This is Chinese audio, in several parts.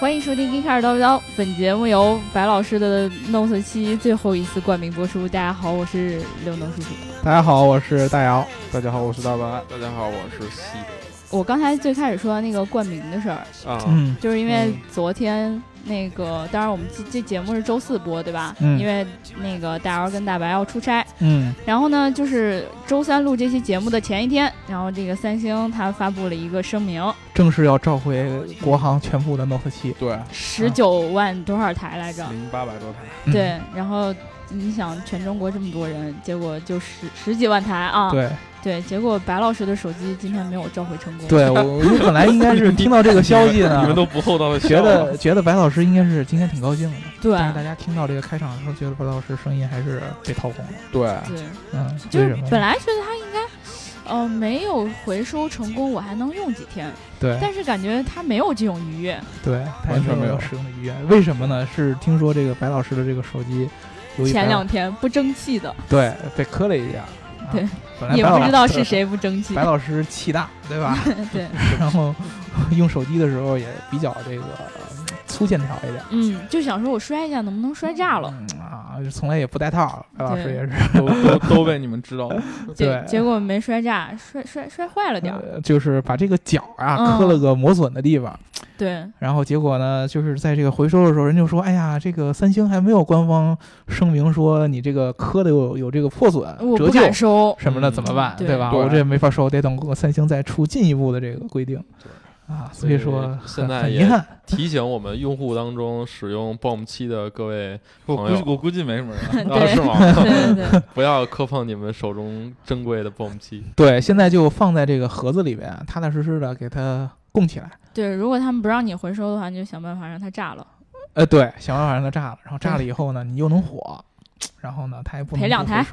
欢迎收听《一开始叨不叨》，本节目由白老师的 Note 七最后一次冠名播出。大家好，我是刘能叔叔。大家好，我是大姚。大家好，我是大白。大家好，我是西德。我刚才最开始说那个冠名的事儿啊，嗯，就是因为昨天。那个，当然我们这这节目是周四播，对吧？嗯。因为那个大姚跟大白要出差。嗯。然后呢，就是周三录这期节目的前一天，然后这个三星它发布了一个声明，正式要召回国行全部的 Note 七。对。十九万多少台来着？零八百多台。对。然后你想，全中国这么多人，结果就十十几万台啊。对。对，结果白老师的手机今天没有召回成功。对，我我本来应该是听到这个消息呢，你们都不厚道的，觉得觉得白老师应该是今天挺高兴的。对，但是大家听到这个开场的时候，觉得白老师声音还是被掏空了。对，对，嗯，就是本来觉得他应该，呃，没有回收成功，我还能用几天。对，但是感觉他没有这种愉悦。对，完全没有使用的愉悦。为什么呢？是听说这个白老师的这个手机，前两天不争气的，对，被磕了一下。对，也不知道是谁不争气。白老师气大，对吧？对。然后用手机的时候也比较这个粗线条一点。嗯，就想说我摔一下能不能摔炸了啊？从来也不带套，白老师也是都都都被你们知道了。对，结果没摔炸，摔摔摔坏了点儿。就是把这个角啊磕了个磨损的地方。对，然后结果呢，就是在这个回收的时候，人就说：“哎呀，这个三星还没有官方声明说你这个磕的有有这个破损、折旧收什么的，怎么办？对吧？我这也没法收，得等三星再出进一步的这个规定。啊，所以说现在遗憾提醒我们用户当中使用 BOM 七的各位我估计我估计没什么人，是吗？对对对，不要磕碰你们手中珍贵的 BOM 七。对，现在就放在这个盒子里边，踏踏实实的给它供起来。对，如果他们不让你回收的话，你就想办法让它炸了。呃，对，想办法让它炸了，然后炸了以后呢，你又能火，然后呢，它也不能赔两台，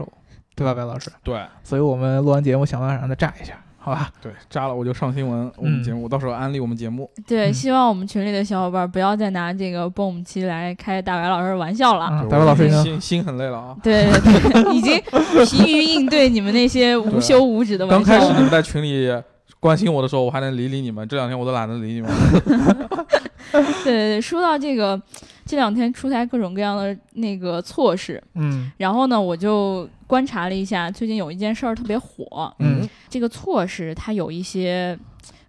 对吧，白老师？对，所以我们录完节目想办法让它炸一下，好吧？对，炸了我就上新闻，我们节目到时候安利我们节目。对，希望我们群里的小伙伴不要再拿这个 BOM 七来开大白老师玩笑了。大白老师心心很累了啊。对对对，已经 疲于应对你们那些无休无止的玩笑。刚开始你们在群里。关心我的时候，我还能理理你们。这两天我都懒得理你们。对 对对，说到这个，这两天出台各种各样的那个措施，嗯，然后呢，我就观察了一下，最近有一件事儿特别火，嗯，这个措施它有一些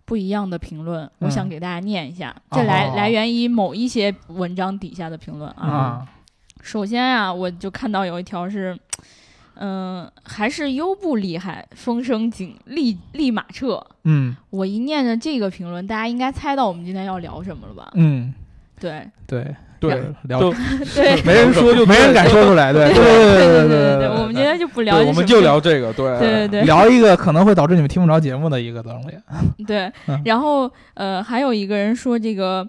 不一样的评论，我想给大家念一下，这来来源于某一些文章底下的评论啊。首先啊，我就看到有一条是。嗯，还是优步厉害，风声紧，立立马撤。嗯，我一念着这个评论，大家应该猜到我们今天要聊什么了吧？嗯，对对对，聊 对，没人说就没人敢说出来，对对对对对对，我们今天就不聊，我们就聊这个，对对对对，聊一个可能会导致你们听不着节目的一个东西。对，然后呃，还有一个人说这个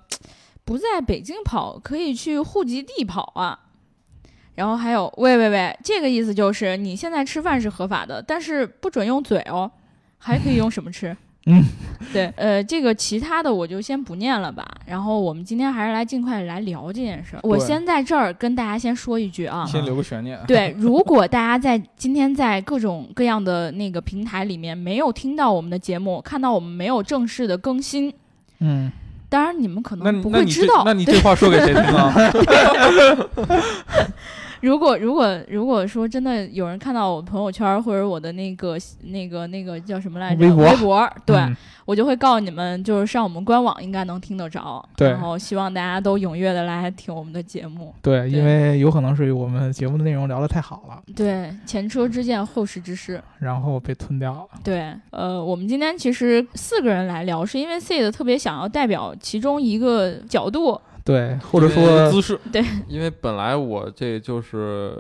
不在北京跑，可以去户籍地跑啊。然后还有，喂喂喂，这个意思就是你现在吃饭是合法的，但是不准用嘴哦，还可以用什么吃？嗯，对，呃，这个其他的我就先不念了吧。然后我们今天还是来尽快来聊这件事儿。我先在这儿跟大家先说一句啊，先留个悬念。对，如果大家在今天在各种各样的那个平台里面没有听到我们的节目，看到我们没有正式的更新，嗯，当然你们可能不会知道。那你这话说给谁听啊？如果如果如果说真的有人看到我朋友圈或者我的那个那个那个叫什么来着？微博，微博，对我就会告诉你们，就是上我们官网应该能听得着。对，然后希望大家都踊跃的来听我们的节目。对，因为有可能是我们节目的内容聊得太好了。对，前车之鉴，后事之师，然后被吞掉了。对，呃，我们今天其实四个人来聊，是因为 C 的特别想要代表其中一个角度。对，或者说姿势，对，因为本来我这就是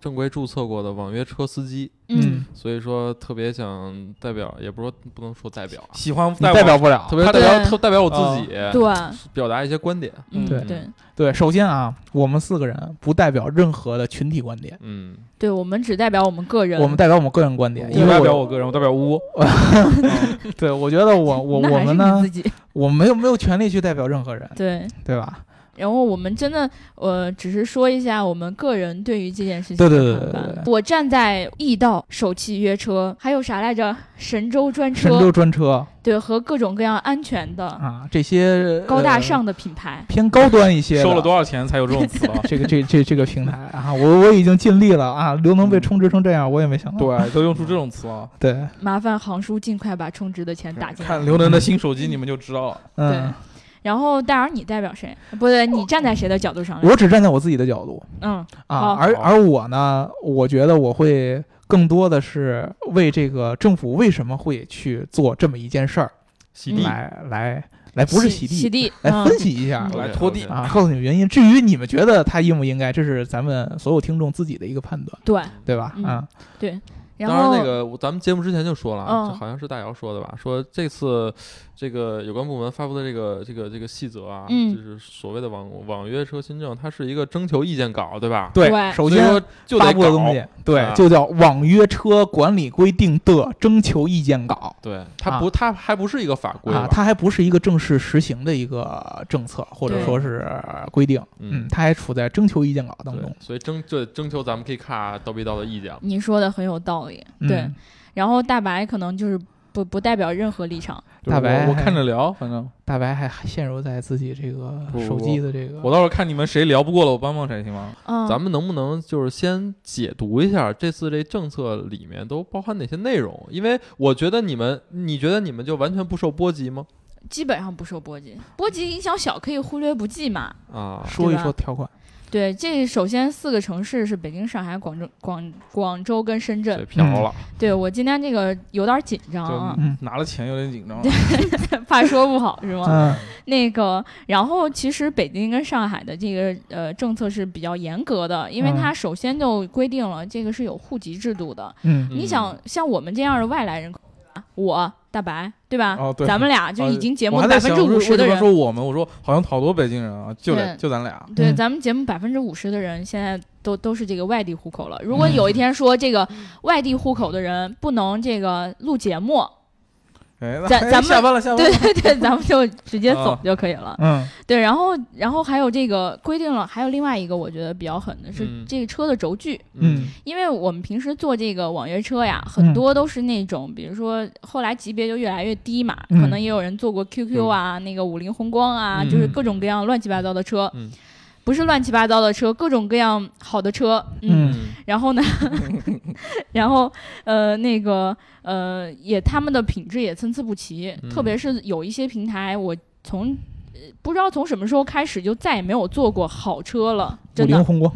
正规注册过的网约车司机，嗯，所以说特别想代表，也不是说不能说代表，喜欢代表不了，特别代表特代表我自己，对，表达一些观点，嗯，对。对。对，首先啊，我们四个人不代表任何的群体观点，嗯，对，我们只代表我们个人，我们代表我们个人观点，因为代表我个人，我代表屋，对，我觉得我 我我们呢，我没有没有权利去代表任何人，对，对吧？然后我们真的，呃，只是说一下我们个人对于这件事情对对的对对看法。我站在易道首汽约车，还有啥来着？神州专车神州，专车对，和各种各样安全的、啊，这些呃高大上的品牌。偏高端一些，收了多少钱才有这种词啊？这个这这这个平台啊，我我已经尽力了啊，刘能被嗯充值成这样，我也没想到。对，都用出这种词了。对，麻烦航叔尽快把充值的钱打进来看。刘能的新手机，你们就知道了。嗯，然后戴尔，你代表谁？不对，你站在谁的角度上？我只站在我自己的角度嗯，啊而而我呢，我觉得我会更多的是为这个政府为什么会去做这么一件事儿洗地，来来来，不是洗地，洗地，来嗯分析一下嗯来拖地啊，告诉你们原因。至于你们觉得他应不应该，这是咱们所有听众自己的一个判断，对对吧？嗯啊，对。然当然，后那个咱们节目之前就说了，嗯这好像是大姚说的吧？说这次这个有关部门发布的这个这个这个细则啊，嗯就是所谓的网网约车新政，它是一个征求意见稿，对吧？对，首先就发布的东西，对，啊就叫《网约车管理规定》的征求意见稿对，它不，它还不是一个法规啊，它还不是一个正式实行的一个政策或者说是规定，嗯嗯，它还处在征求意见稿当中，，所以征就征求咱们可以看叨逼叨的意见了。你说的很有道理，嗯对。然后大白可能就是不不代表任何立场，大白我我看着聊，反正大白还陷入在自己这个手机的这个，我到时候看你们谁聊不过了，我帮帮谁行吗？嗯，咱们能不能就是先解读一下这次这政策里面都包含哪些内容？因为我觉得你们，你觉得你们就完全不受波及吗？基本上不受波及，波及影响小可以忽略不计嘛。啊，说一说条款，对，这首先四个城市是北京、上海、广州、广广州跟深圳。飘了，对我今天这个有点紧张啊，嗯拿了钱有点紧张。怕说不好是吗？嗯 那个，然后其实北京跟上海的这个呃政策是比较严格的，因为嗯它首先就规定了这个是有户籍制度的。嗯你想像我们这样的外来人口，啊我大白对吧？哦对咱们俩就已经节目百分之五十的人，说我们，我说好像好多北京人啊，就就咱俩。对，嗯咱们节目百分之五十的人现在都都是这个外地户口了。如果嗯有一天说这个外地户口的人不能这个录节目，哎咱 咱们下班了，下班对了。对对，咱们就直接走啊。就可以了。嗯。对，然后然后还有这个规定了，还有另外一个我觉得比较狠的是嗯。这个车的轴距，嗯。因为我们平时坐这个网约车呀，很多都是那种，比如说后来级别就越来越低嘛，嗯。可能也有人坐过 QQ 啊，那个五菱宏光啊，嗯就是各种各样乱七八糟的车。嗯不是乱七八糟的车，各种各样好的车，嗯，嗯。然后呢，然后呃，那个呃，也他们的品质也参差不齐，嗯。特别是有一些平台，我从呃不知道从什么时候开始就再也没有坐过好车了，五真的，菱宏光，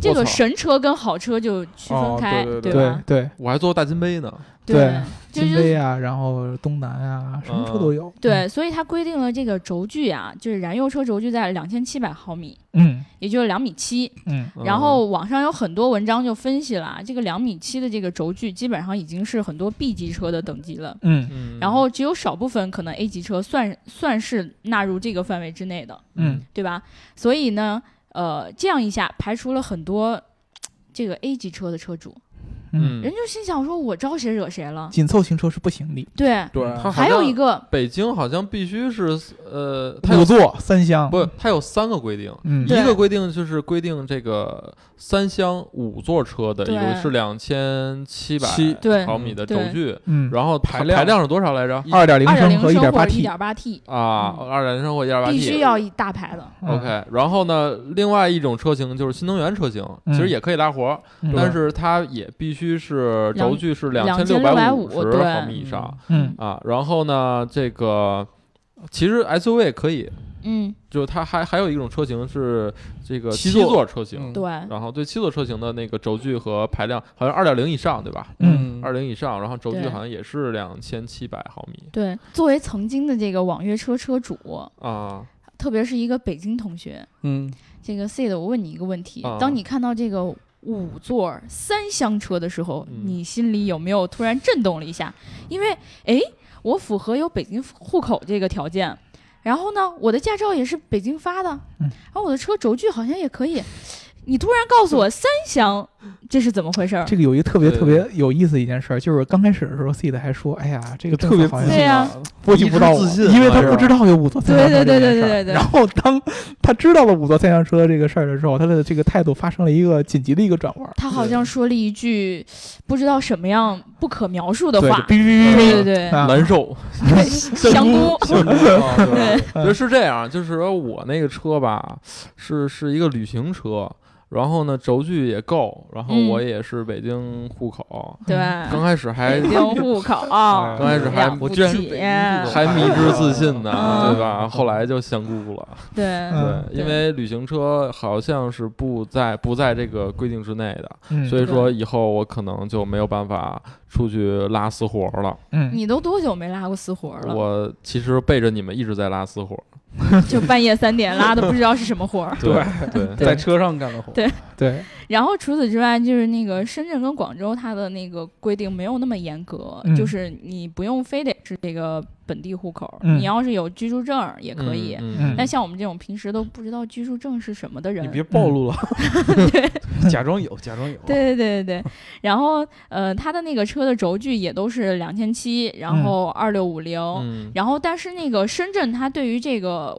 这个神车跟好车就区分哦开，对对对。吧？对，我还做大金杯呢，对就是金杯啊，然后东南啊，什么车都有，对，所以它规定了这个轴距啊，就是燃油车轴距在两千七百毫米，嗯。也就是两米七。嗯。然后网上有很多文章就分析了啊，这个两米七的这个轴距基本上已经是很多 B 级车的等级了，嗯。嗯，然后只有少部分可能 A 级车算算是纳入这个范围之内的，嗯。对吧？所以呢，呃，这样一下排除了很多这个 A 级车的车主，嗯，人就心想说，我招谁惹谁了？紧凑型车是不行的，对，对，它还有一个北京好像必须是呃，它有五座三厢，不，它有三个规定，嗯。一个规定就是规定这个三厢五座车的，对。一个是两千七百七。毫米的轴距，嗯，然后排量排量是多少来着？二点零升和一点八 T，点八 T，啊，二点零升或一点八 T，必须要一大排的。嗯 OK，然后呢，另外一种车型就是新能源车型，嗯。其实也可以拉活，嗯。但是它也必须是轴距是两千六百2650十毫米以上嗯。啊。然后呢，这个其实 SUV 也可以，嗯，就是它还还有一种车型是这个七七座座车型嗯，对，然后对七座车型的那个轴距和排量好像二点零以上，对吧？嗯。二零以上，然后轴距好像也是两千七百毫米。对，作为曾经的这个网约车车主，啊。特别是一个北京同学，嗯，这个 C 的，我问你一个问题：啊。当你看到这个五座三厢车的时候，嗯你心里有没有突然震动了一下？因为，诶，我符合有北京户口这个条件，然后呢，我的驾照也是北京发的，嗯然后我的车轴距好像也可以。你突然告诉我三厢，这是怎么回事？这个有一个特别特别有意思的一件事，就是刚开始的时候，Seed 还说：“哎呀，这个特别好像对呀，波及不到我，因为他不知道有五座三厢车对对对对。”然后当他知道了五座三厢车这个事儿的时候，他的这个态度发生了一个紧急的一个转弯。他好像说了一句不知道什么样不可描述的话，对对对，难受，香菇，对，就是这样，就是说我那个车吧，是是一个旅行车。然后呢，轴距也够，然后我也是北京户口，对，刚开始还北京户口，刚开始还我居然还迷之自信呢，对吧？后来就香菇了，对。对，因为旅行车好像是不在不在这个规定之内的，所以说以后我可能就没有办法出去拉私活了。嗯，你都多久没拉过私活了？我其实背着你们一直在拉私活。就半夜三点拉的，不知道是什么活儿。对对，在车上干的活。对对。然后除此之外，就是那个深圳跟广州，它的那个规定没有那么严格，就是你不用非得是这个本地户口，你要是有居住证也可以。但像我们这种平时都不知道居住证是什么的人，你别暴露了。对，假装有，假装有。对对对对对。然后呃，它的那个车的轴距也都是两千七，然后二六五零，然后但是那个深圳它对于这个。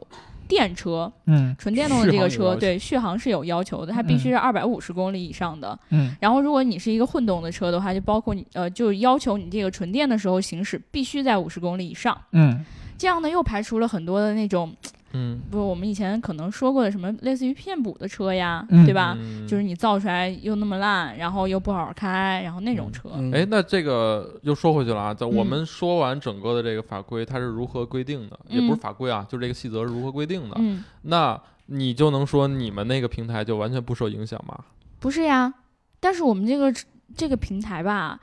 电车，嗯，纯电动的这个车，对续航是有要求的，它必须是二百五十公里以上的。嗯，然后如果你是一个混动的车的话，就包括你呃，就要求你这个纯电的时候行驶必须在五十公里以上。嗯，这样呢又排除了很多的那种。嗯，不，我们以前可能说过的什么类似于骗补的车呀，对吧？就是你造出来又那么烂，然后又不好好开，然后那种车。哎，那这个又说回去了啊，在我们说完整个的这个法规它是如何规定的，也不是法规啊，就这个细则是如何规定的。嗯，那你就能说你们那个平台就完全不受影响吗？不是呀，但是我们这个这个平台吧，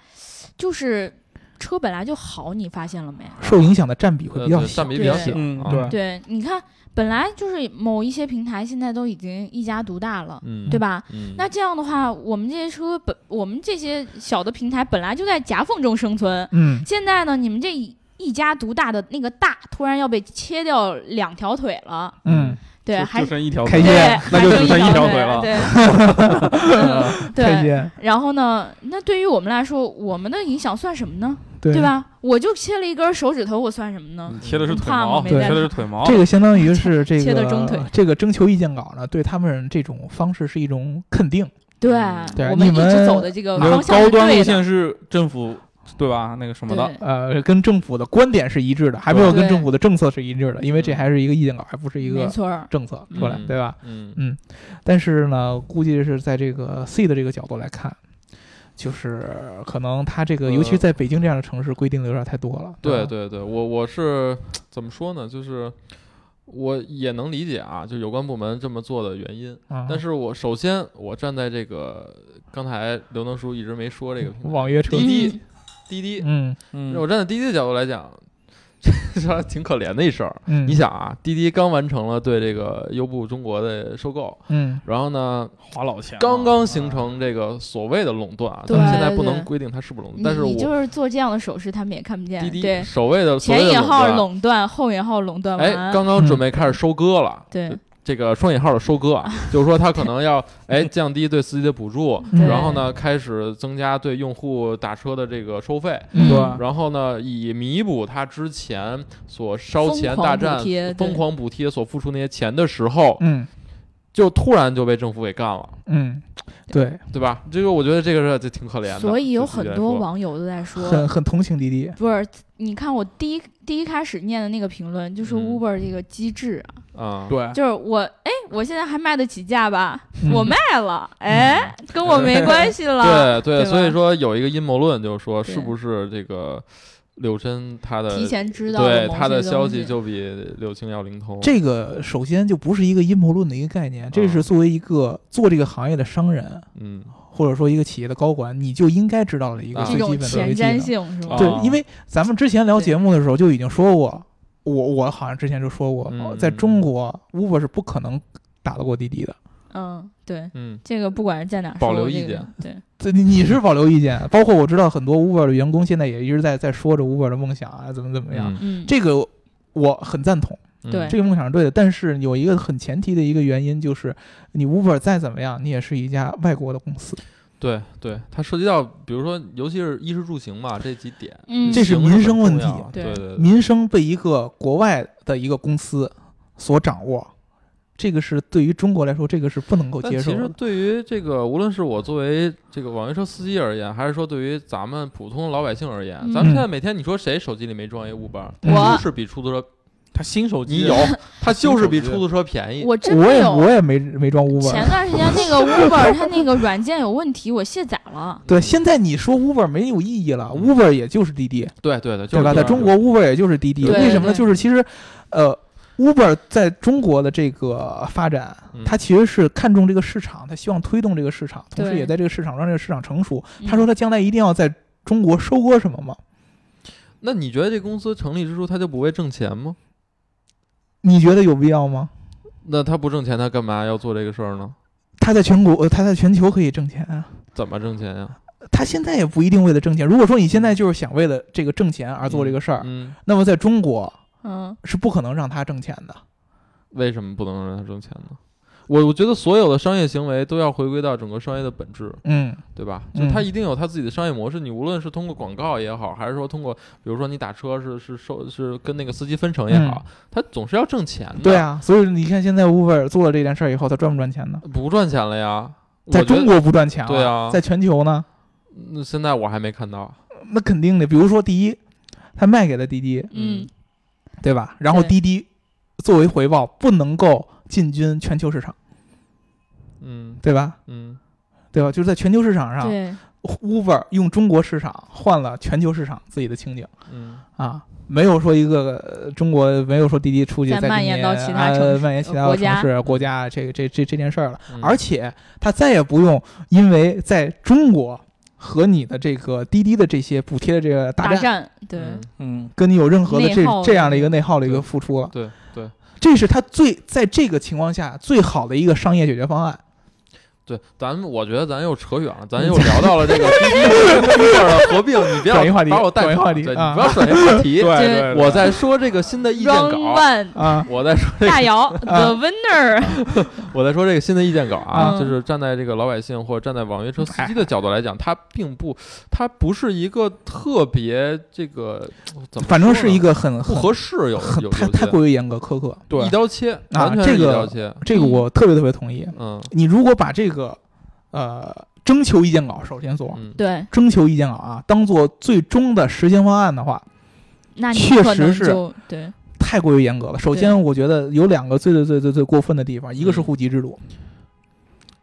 就是。车本来就好，你发现了没？受影响的占比会比较小，占比比较小。对对，你看，本来就是某一些平台现在都已经一家独大了，对吧？那这样的话，我们这些车本，我们这些小的平台本来就在夹缝中生存。嗯，现在呢，你们这一家独大的那个大，突然要被切掉两条腿了。嗯。对，还剩一条开肩，那就只剩一条腿了。对，对。然后呢？那对于我们来说，我们的影响算什么呢？对吧？我就切了一根手指头，我算什么呢？切的是腿毛，切的是腿毛。这个相当于是这个切的中腿。这个征求意见稿呢，对他们这种方式是一种肯定。对，我们一直走的这个方向高端路线是政府。对吧？那个什么的，呃，跟政府的观点是一致的，还没有跟政府的政策是一致的，因为这还是一个意见稿，还不是一个政策出来，对吧？嗯嗯。但是呢，估计是在这个 C 的这个角度来看，就是可能他这个，尤其在北京这样的城市，规定的有点太多了。对对对，我我是怎么说呢？就是我也能理解啊，就有关部门这么做的原因。但是我首先我站在这个刚才刘能叔一直没说这个网约车滴滴。滴滴，嗯嗯，我站在滴滴的角度来讲，这挺可怜的一事儿。嗯，你想啊，滴滴刚完成了对这个优步中国的收购，嗯，然后呢，花老钱，刚刚形成这个所谓的垄断啊，咱们现在不能规定它是不是垄断，但是我就是做这样的手势，他们也看不见。滴滴对，所谓的前引号垄断，后引号垄断，哎，刚刚准备开始收割了，对。这个双引号的收割，就是说他可能要哎降低对司机的补助，然后呢开始增加对用户打车的这个收费，对，然后呢以弥补他之前所烧钱大战、疯狂补贴所付出那些钱的时候，嗯，就突然就被政府给干了，嗯，对，对吧？这个我觉得这个是就挺可怜的。所以有很多网友都在说，很很同情滴滴。不是，你看我第一第一开始念的那个评论，就是 Uber 这个机制啊。啊，对，就是我，哎，我现在还卖得起价吧？我卖了，哎，跟我没关系了。对对，所以说有一个阴谋论，就是说是不是这个柳琛他的提前知道对他的消息就比柳青要灵通？这个首先就不是一个阴谋论的一个概念，这是作为一个做这个行业的商人，嗯，或者说一个企业的高管，你就应该知道的一个最基本的前瞻性，是吧？对，因为咱们之前聊节目的时候就已经说过。我我好像之前就说过，在中国，Uber 是不可能打得过滴滴的。嗯，对，嗯，这个不管是在哪，保留意见，对，这你是保留意见。包括我知道很多 Uber 的员工现在也一直在在说着 Uber 的梦想啊，怎么怎么样。嗯，这个我很赞同，对，这个梦想是对的。但是有一个很前提的一个原因，就是你 Uber 再怎么样，你也是一家外国的公司。对对，它涉及到，比如说，尤其是衣食住行嘛，这几点，嗯，这是民生问题。对对，民生被一个国外的一个公司所掌握。这个是对于中国来说，这个是不能够接受的。其实对于这个，无论是我作为这个网约车司机而言，还是说对于咱们普通老百姓而言，咱们现在每天你说谁手机里没装一 Uber，就是比出租车，他新手机你有，它就是比出租车便宜。我真我也我也没没装 Uber。前段时间那个 Uber 它那个软件有问题，我卸载了。对，现在你说 Uber 没有意义了，Uber 也就是滴滴。对对的，对吧？在中国，Uber 也就是滴滴。为什么呢？就是其实，呃。Uber 在中国的这个发展，它其实是看重这个市场，它希望推动这个市场，同时也在这个市场让这个市场成熟。他说他将来一定要在中国收割什么吗？那你觉得这公司成立之初他就不会挣钱吗？你觉得有必要吗？那他不挣钱，他干嘛要做这个事儿呢？他在全国，他在全球可以挣钱啊。怎么挣钱呀？他现在也不一定为了挣钱。如果说你现在就是想为了这个挣钱而做这个事儿，嗯，那么在中国。嗯，是不可能让他挣钱的。为什么不能让他挣钱呢？我我觉得所有的商业行为都要回归到整个商业的本质，嗯，对吧？就他一定有他自己的商业模式。你无论是通过广告也好，还是说通过，比如说你打车是是收是跟那个司机分成也好，他总是要挣钱的。对啊，所以你看现在 Uber 做了这件事儿以后，他赚不赚钱呢？不赚钱了呀，在中国不赚钱。对啊，在全球呢？那现在我还没看到。那肯定的，比如说第一，他卖给了滴滴，嗯。对吧？然后滴滴作为回报不能够进军全球市场，嗯，对吧？嗯，对吧？就是在全球市场上，Uber 用中国市场换了全球市场自己的情景，嗯啊，没有说一个中国没有说滴滴出去再蔓延到其他城市、蔓延其他城市、国家这个这这这件事儿了，而且他再也不用因为在中国。和你的这个滴滴的这些补贴的这个大战，对，嗯，跟你有任何的这这样的一个内耗的一个付出了，对对，这是他最在这个情况下最好的一个商业解决方案。对，咱们我觉得咱又扯远了，咱又聊到了这个滴滴的合并，你不要把我带话题，对，你不要转移话题。对，我在说这个新的意见稿啊，我在说大姚 the winner，我在说这个新的意见稿啊，就是站在这个老百姓或者站在网约车司机的角度来讲，它并不，它不是一个特别这个怎么，反正是一个很不合适，有有太太过于严格苛刻，对，一刀切，啊，这个这个我特别特别同意。嗯，你如果把这个个呃，征求意见稿，首先说，对，征求意见稿啊，当做最终的实行方案的话，那确实是对。太过于严格了。首先，我觉得有两个最最最最最过分的地方，一个是户籍制度，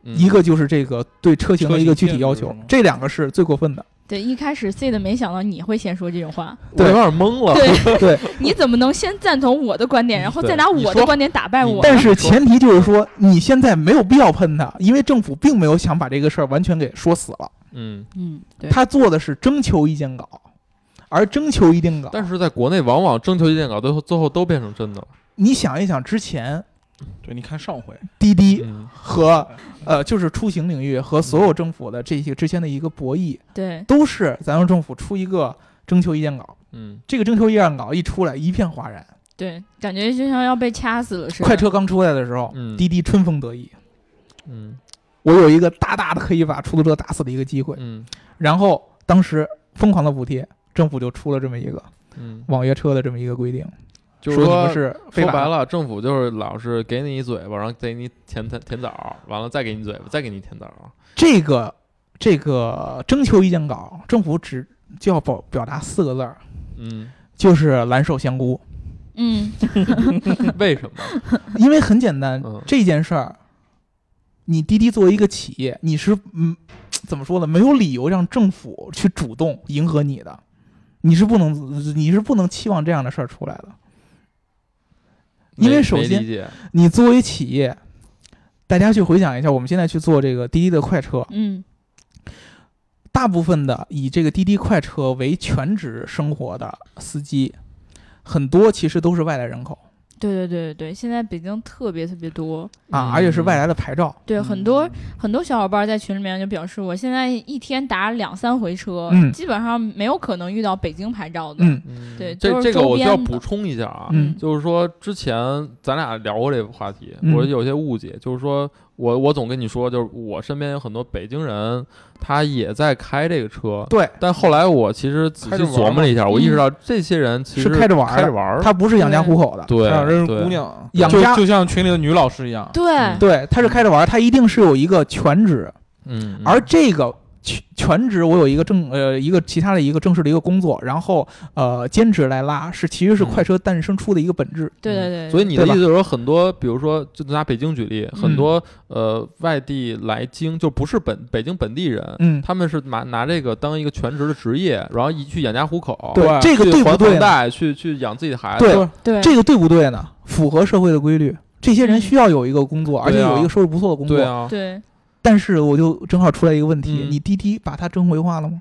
一个就是这个对车型的一个具体要求，这两个是最过分的。对，一开始 C 的没想到你会先说这种话，我有点懵了。对 对，你怎么能先赞同我的观点，然后再拿我的观点打败我？但是前提就是说，你现在没有必要喷他，因为政府并没有想把这个事儿完全给说死了。嗯嗯，他做的是征求意见稿，而征求意见稿，但是在国内往往征求意见稿最后最后都变成真的了。你想一想之前。对，你看上回。滴滴和呃，就是出行领域和所有政府的这些之间的一个博弈，对，都是咱们政府出一个征求意见稿，嗯，这个征求意见稿一出来，一片哗然，对，感觉就像要被掐死了似的。快车刚出来的时候，滴滴春风得意，嗯，我有一个大大的可以把出租车打死的一个机会，嗯，然后当时疯狂的补贴，政府就出了这么一个，嗯，网约车的这么一个规定。就是说，是说白了，政府就是老是给你一嘴巴，然后给你舔舔舔枣，完了再给你嘴巴，再给你舔枣。这个这个征求意见稿，政府只就要表表达四个字儿，嗯，就是蓝瘦香菇。嗯，为什么？因为很简单，这件事儿，你滴滴作为一个企业，你是嗯，怎么说呢？没有理由让政府去主动迎合你的，你是不能，你是不能期望这样的事儿出来的。因为首先，你作为企业，大家去回想一下，我们现在去做这个滴滴的快车，嗯，大部分的以这个滴滴快车为全职生活的司机，很多其实都是外来人口，对对对对对，现在北京特别特别多啊，而且是外来的牌照。对，很多很多小伙伴在群里面就表示，我现在一天打两三回车，基本上没有可能遇到北京牌照的。嗯，对，这这个我需要补充一下啊，就是说之前咱俩聊过这个话题，我有些误解，就是说。我我总跟你说，就是我身边有很多北京人，他也在开这个车。对，但后来我其实仔细琢磨了一下，我意识到这些人其实开着玩开着玩，他不是养家糊口的。对，这是姑娘养家，就像群里的女老师一样。对对，他是开着玩儿，他一定是有一个全职。嗯，而这个。全全职，我有一个正呃一个其他的一个正式的一个工作，然后呃兼职来拉，是其实是快车诞生出的一个本质。对对对。所以你的意思就是说，很多比如说就拿北京举例，很多呃外地来京就不是本北京本地人，嗯，他们是拿拿这个当一个全职的职业，然后一去养家糊口，对这个对不对？贷去去养自己的孩子，对对，这个对不对呢？符合社会的规律，这些人需要有一个工作，而且有一个收入不错的工作，对啊，对。但是我就正好出来一个问题，你滴滴把它正规化了吗？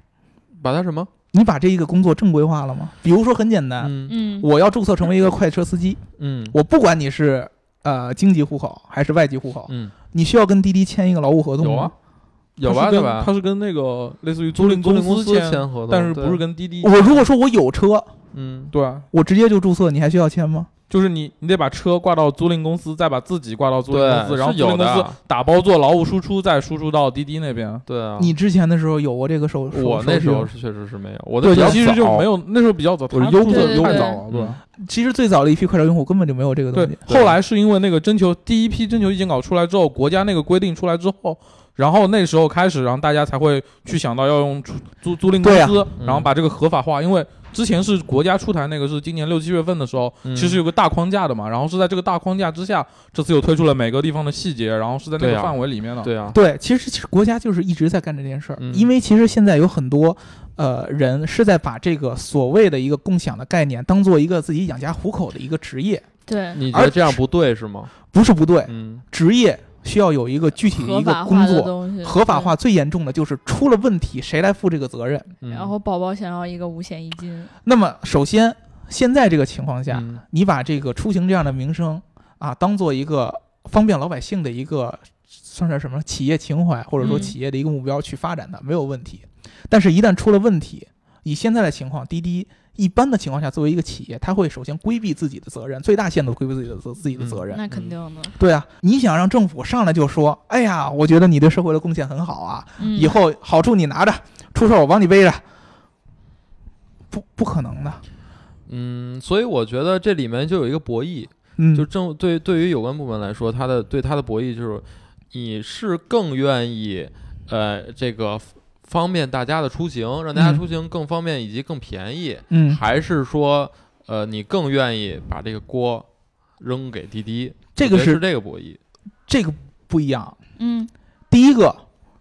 把它什么？你把这一个工作正规化了吗？比如说很简单，嗯，我要注册成为一个快车司机，嗯，我不管你是呃京籍户口还是外籍户口，嗯，你需要跟滴滴签一个劳务合同吗？有啊，有吧？对吧？他是跟那个类似于租赁公司签合同，但是不是跟滴滴？我如果说我有车，嗯，对，我直接就注册，你还需要签吗？就是你，你得把车挂到租赁公司，再把自己挂到租赁公司，然后租赁公司打包做劳务输出，再输出到滴滴那边。对啊，你之前的时候有过这个手？我那时候是确实是没有，我的其实就没有，那时候比较早，我是优的太早了，对？其实最早的一批快车用户根本就没有这个东西。后来是因为那个征求第一批征求意见稿出来之后，国家那个规定出来之后，然后那时候开始，然后大家才会去想到要用租租赁公司，然后把这个合法化，因为。之前是国家出台那个是今年六七月份的时候，其实有个大框架的嘛，然后是在这个大框架之下，这次又推出了每个地方的细节，然后是在那个范围里面的。对啊，对，其实其实国家就是一直在干这件事儿，因为其实现在有很多呃人是在把这个所谓的一个共享的概念当做一个自己养家糊口的一个职业。对，你觉得这样不对是吗？不是不对，嗯，职业。需要有一个具体的一个工作，合法化最严重的就是出了问题谁来负这个责任？然后宝宝想要一个五险一金。那么首先，现在这个情况下，你把这个出行这样的名声啊，当做一个方便老百姓的一个算是什么企业情怀，或者说企业的一个目标去发展的没有问题。但是，一旦出了问题，以现在的情况，滴滴。一般的情况下，作为一个企业，他会首先规避自己的责任，最大限度规避自己的责自己的责任。那肯定的。对啊，你想让政府上来就说：“哎呀，我觉得你对社会的贡献很好啊，以后好处你拿着，出事我帮你背着。”不，不可能的。嗯，所以我觉得这里面就有一个博弈。嗯，就政对对于有关部门来说，他的对他的博弈就是，你是更愿意呃这个。方便大家的出行，让大家出行更方便以及更便宜，嗯，还是说，呃，你更愿意把这个锅扔给滴滴？这个是这个博弈，这个不一样。嗯，第一个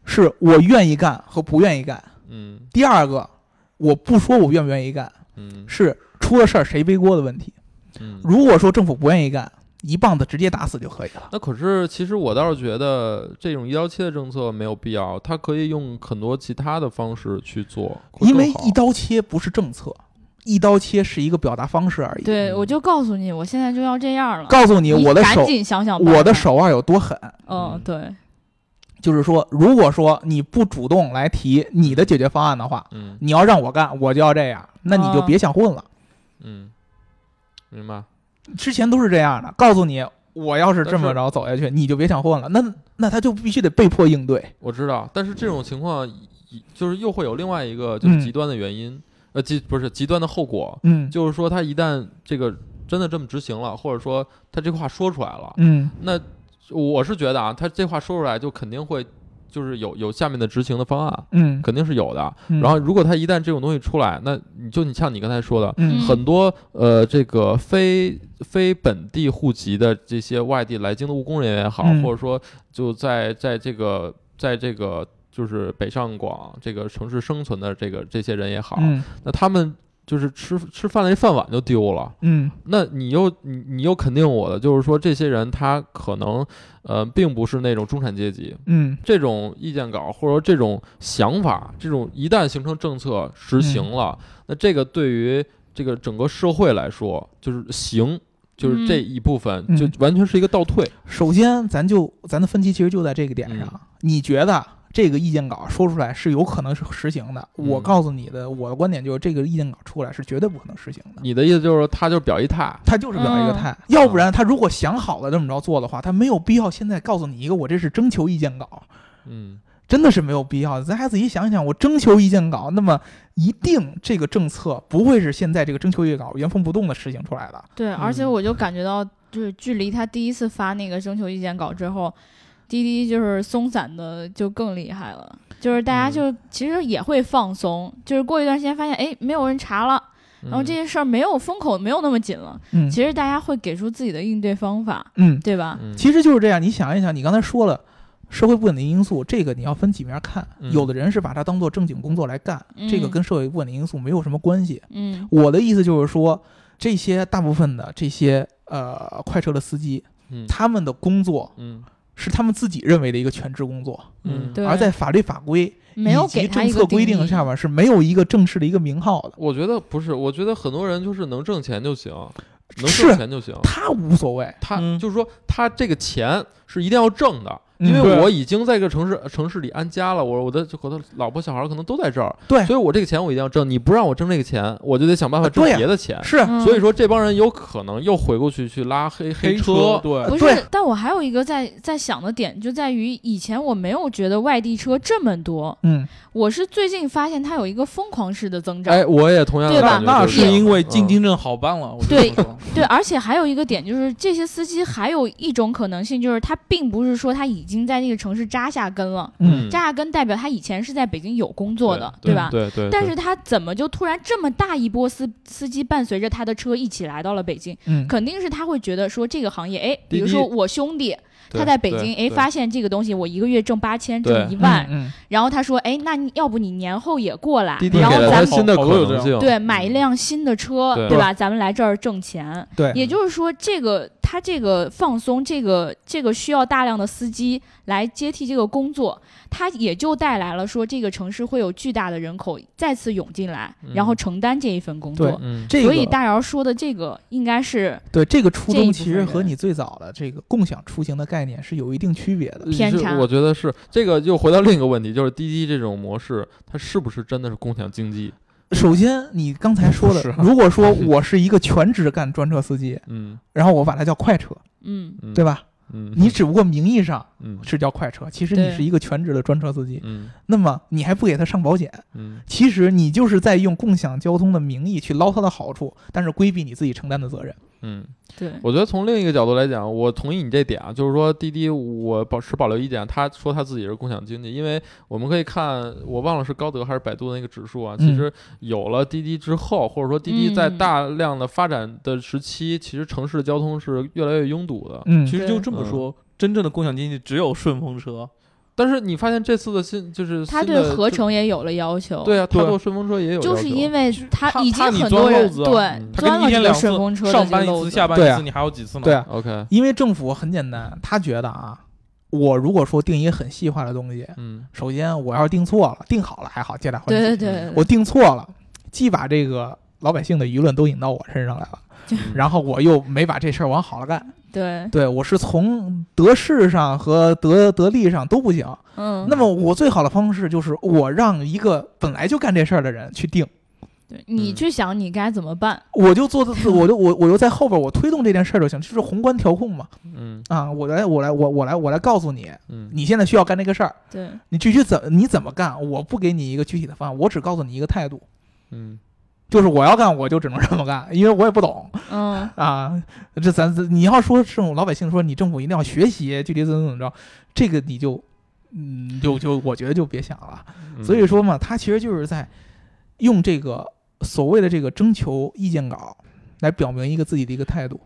是我愿意干和不愿意干，嗯，第二个我不说我愿不愿意干，嗯，是出了事儿谁背锅的问题。嗯，如果说政府不愿意干。一棒子直接打死就可以了。那可是，其实我倒是觉得这种一刀切的政策没有必要，它可以用很多其他的方式去做。因为一刀切不是政策，一刀切是一个表达方式而已。对，我就告诉你，我现在就要这样了。告诉你，我的手，赶紧想想，我的手腕有多狠。嗯，对。就是说，如果说你不主动来提你的解决方案的话，嗯，你要让我干，我就要这样，那你就别想混了。嗯，明白。之前都是这样的，告诉你，我要是这么着走下去，你就别想混了。那那他就必须得被迫应对。我知道，但是这种情况，就是又会有另外一个就是极端的原因，呃，极不是极端的后果。嗯，就是说他一旦这个真的这么执行了，或者说他这话说出来了，嗯，那我是觉得啊，他这话说出来就肯定会。就是有有下面的执行的方案，嗯，肯定是有的。然后，如果他一旦这种东西出来，那你就你像你刚才说的，嗯，很多呃，这个非非本地户籍的这些外地来京的务工人员也好，或者说就在在这个在这个就是北上广这个城市生存的这个这些人也好，那他们。就是吃吃饭的这饭碗就丢了，嗯，那你又你你又肯定我的，就是说这些人他可能呃并不是那种中产阶级，嗯，这种意见稿或者说这种想法，这种一旦形成政策实行了，那这个对于这个整个社会来说就是行。就是这一部分就完全是一个倒退。首先，咱就咱的分歧其实就在这个点上，你觉得？这个意见稿说出来是有可能是实行的。我告诉你的，我的观点就是，这个意见稿出来是绝对不可能实行的。你的意思就是，他就是表一态，他就是表一个态。要不然，他如果想好了这么着做的话，他没有必要现在告诉你一个，我这是征求意见稿。嗯，真的是没有必要。咱还仔细想想，我征求意见稿，那么一定这个政策不会是现在这个征求意见稿原封不动的实行出来的。对，而且我就感觉到，就是距离他第一次发那个征求意见稿之后。滴滴就是松散的就更厉害了，就是大家就其实也会放松，就是过一段时间发现哎没有人查了，然后这些事儿没有风口没有那么紧了，嗯，其实大家会给出自己的应对方法，嗯，对吧？其实就是这样，你想一想，你刚才说了社会不稳定因素，这个你要分几面看，有的人是把它当做正经工作来干，这个跟社会不稳定因素没有什么关系，嗯，我的意思就是说，这些大部分的这些呃快车的司机，嗯，他们的工作，嗯。是他们自己认为的一个全职工作，嗯，而在法律法规以及政策规定下面是没有一个正式的一个名号的。我觉得不是，我觉得很多人就是能挣钱就行，能挣钱就行，他无所谓，他就是说他这个钱是一定要挣的。因为我已经在一个城市城市里安家了，我我的我的老婆小孩可能都在这儿，对，所以我这个钱我一定要挣。你不让我挣这个钱，我就得想办法挣别的钱。是，所以说这帮人有可能又回过去去拉黑黑车。对，不是。但我还有一个在在想的点，就在于以前我没有觉得外地车这么多。嗯，我是最近发现它有一个疯狂式的增长。哎，我也同样对吧？那是因为进京证好办了。对对，而且还有一个点就是这些司机还有一种可能性，就是他并不是说他已经在那个城市。扎下根了，嗯，扎下根代表他以前是在北京有工作的，对吧？对对。但是他怎么就突然这么大一波司司机伴随着他的车一起来到了北京？嗯，肯定是他会觉得说这个行业，哎，比如说我兄弟。他在北京，哎，发现这个东西，我一个月挣八千，挣一万，然后他说，哎，那你要不你年后也过来，然后咱们新的可能性，对，买一辆新的车，对。吧？咱们来这儿挣钱。对，也就是说，这个他这个放松，这个这个需要大量的司机来接替这个工作，他也就带来了说这个城市会有巨大的人口再次涌进来，然后承担这一份工作。对，所以大姚说的这个应该是对这个初衷，其实和你最早的这个共享出行的概概念是有一定区别的，偏差。我觉得是这个，又回到另一个问题，就是滴滴这种模式，它是不是真的是共享经济？首先，你刚才说的，如果说我是一个全职干专车司机，嗯，然后我把它叫快车，嗯，对吧？嗯，你只不过名义上是叫快车，其实你是一个全职的专车司机，嗯，那么你还不给他上保险，嗯，其实你就是在用共享交通的名义去捞他的好处，但是规避你自己承担的责任。嗯，对，我觉得从另一个角度来讲，我同意你这点啊，就是说滴滴，我保持保留意见。他说他自己是共享经济，因为我们可以看，我忘了是高德还是百度的那个指数啊。其实有了滴滴之后，或者说滴滴在大量的发展的时期，其实城市的交通是越来越拥堵的。嗯，其实就这么说，真正的共享经济只有顺风车。但是你发现这次的新就是他对合成也有了要求，对啊，他做顺风车也有要求，就是因为他已经很多人对钻了这个顺风车上班一次下班一次，你还有几次呢？对啊，OK，因为政府很简单，他觉得啊，我如果说定一个很细化的东西，嗯，首先我要是定错了，定好了还好，皆大欢喜。对对对，我定错了，既把这个老百姓的舆论都引到我身上来了，然后我又没把这事儿往好了干。对对，我是从得势上和得得利上都不行。嗯，那么我最好的方式就是我让一个本来就干这事儿的人去定。对你去想你该怎么办，我就做的，我就我我就在后边我推动这件事儿就行，就是宏观调控嘛。嗯啊，我来我来我我来我来告诉你，嗯，你现在需要干这个事儿，对，你具体怎你怎么干，我不给你一个具体的方案，我只告诉你一个态度。嗯。就是我要干，我就只能这么干，因为我也不懂。嗯啊，这咱你要说这种老百姓说你政府一定要学习，具体怎么怎么着，这个你就，嗯，就就我觉得就别想了。所以说嘛，他其实就是在用这个所谓的这个征求意见稿来表明一个自己的一个态度。